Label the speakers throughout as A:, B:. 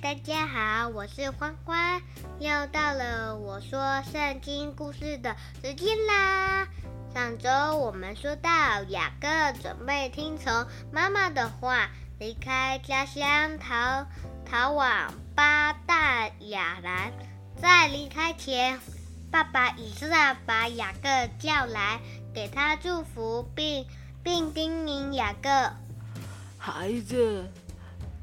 A: 大家好，我是欢欢，又到了我说圣经故事的时间啦。上周我们说到雅各准备听从妈妈的话，离开家乡，逃逃往巴旦亚兰。在离开前，爸爸以撒把雅各叫来，给他祝福，并并叮咛雅各：
B: 孩子。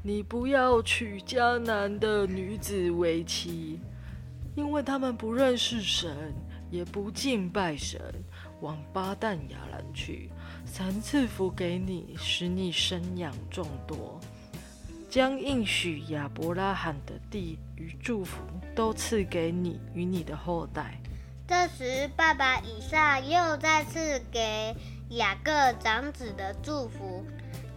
B: 你不要娶迦南的女子为妻，因为他们不认识神，也不敬拜神。往巴旦亚兰去，三赐福给你，使你生养众多，将应许亚伯拉罕的地与祝福都赐给你与你的后代。
A: 这时，爸爸以撒又再次给雅各长子的祝福。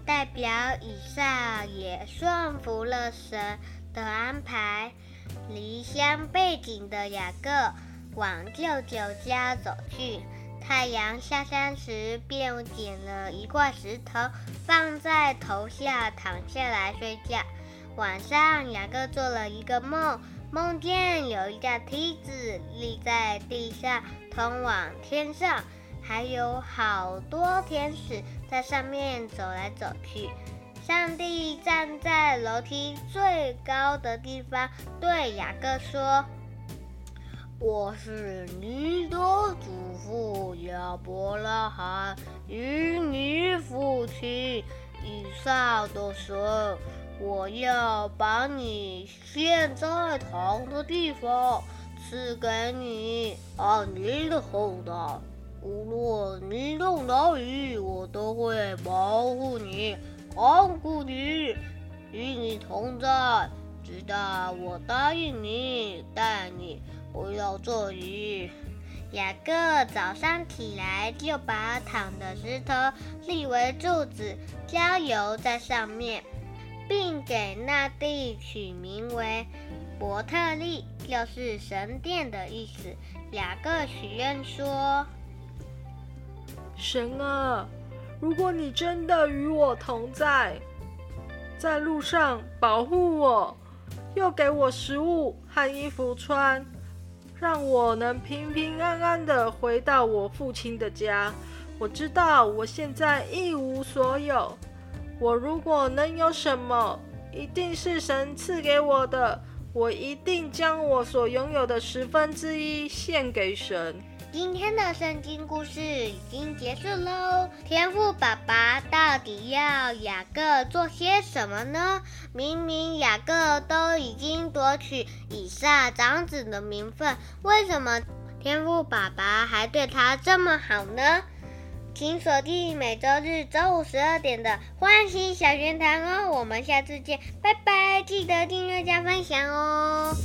A: 代表以撒也顺服了神的安排，离乡背井的雅各往舅舅家走去。太阳下山时，便捡了一块石头放在头下，躺下来睡觉。晚上，雅各做了一个梦，梦见有一架梯子立在地上，通往天上。还有好多天使在上面走来走去。上帝站在楼梯最高的地方，对雅各说：“我是你的祖父亚伯拉罕与你父亲以撒的神。我要把你现在躺的地方赐给你和你的后代。”无论你到哪里，我都会保护你、看顾你、与你同在，直到我答应你带你回到这里。雅各早上起来，就把躺的石头立为柱子，浇油在上面，并给那地取名为伯特利，就是神殿的意思。雅各许愿说。
B: 神啊，如果你真的与我同在，在路上保护我，又给我食物和衣服穿，让我能平平安安的回到我父亲的家。我知道我现在一无所有，我如果能有什么，一定是神赐给我的。我一定将我所拥有的十分之一献给神。
A: 今天的圣经故事已经结束喽。天赋爸爸到底要雅各做些什么呢？明明雅各都已经夺取以撒长子的名分，为什么天赋爸爸还对他这么好呢？请锁定每周日中午十二点的欢喜小学堂哦。我们下次见，拜拜！记得订阅加分享哦。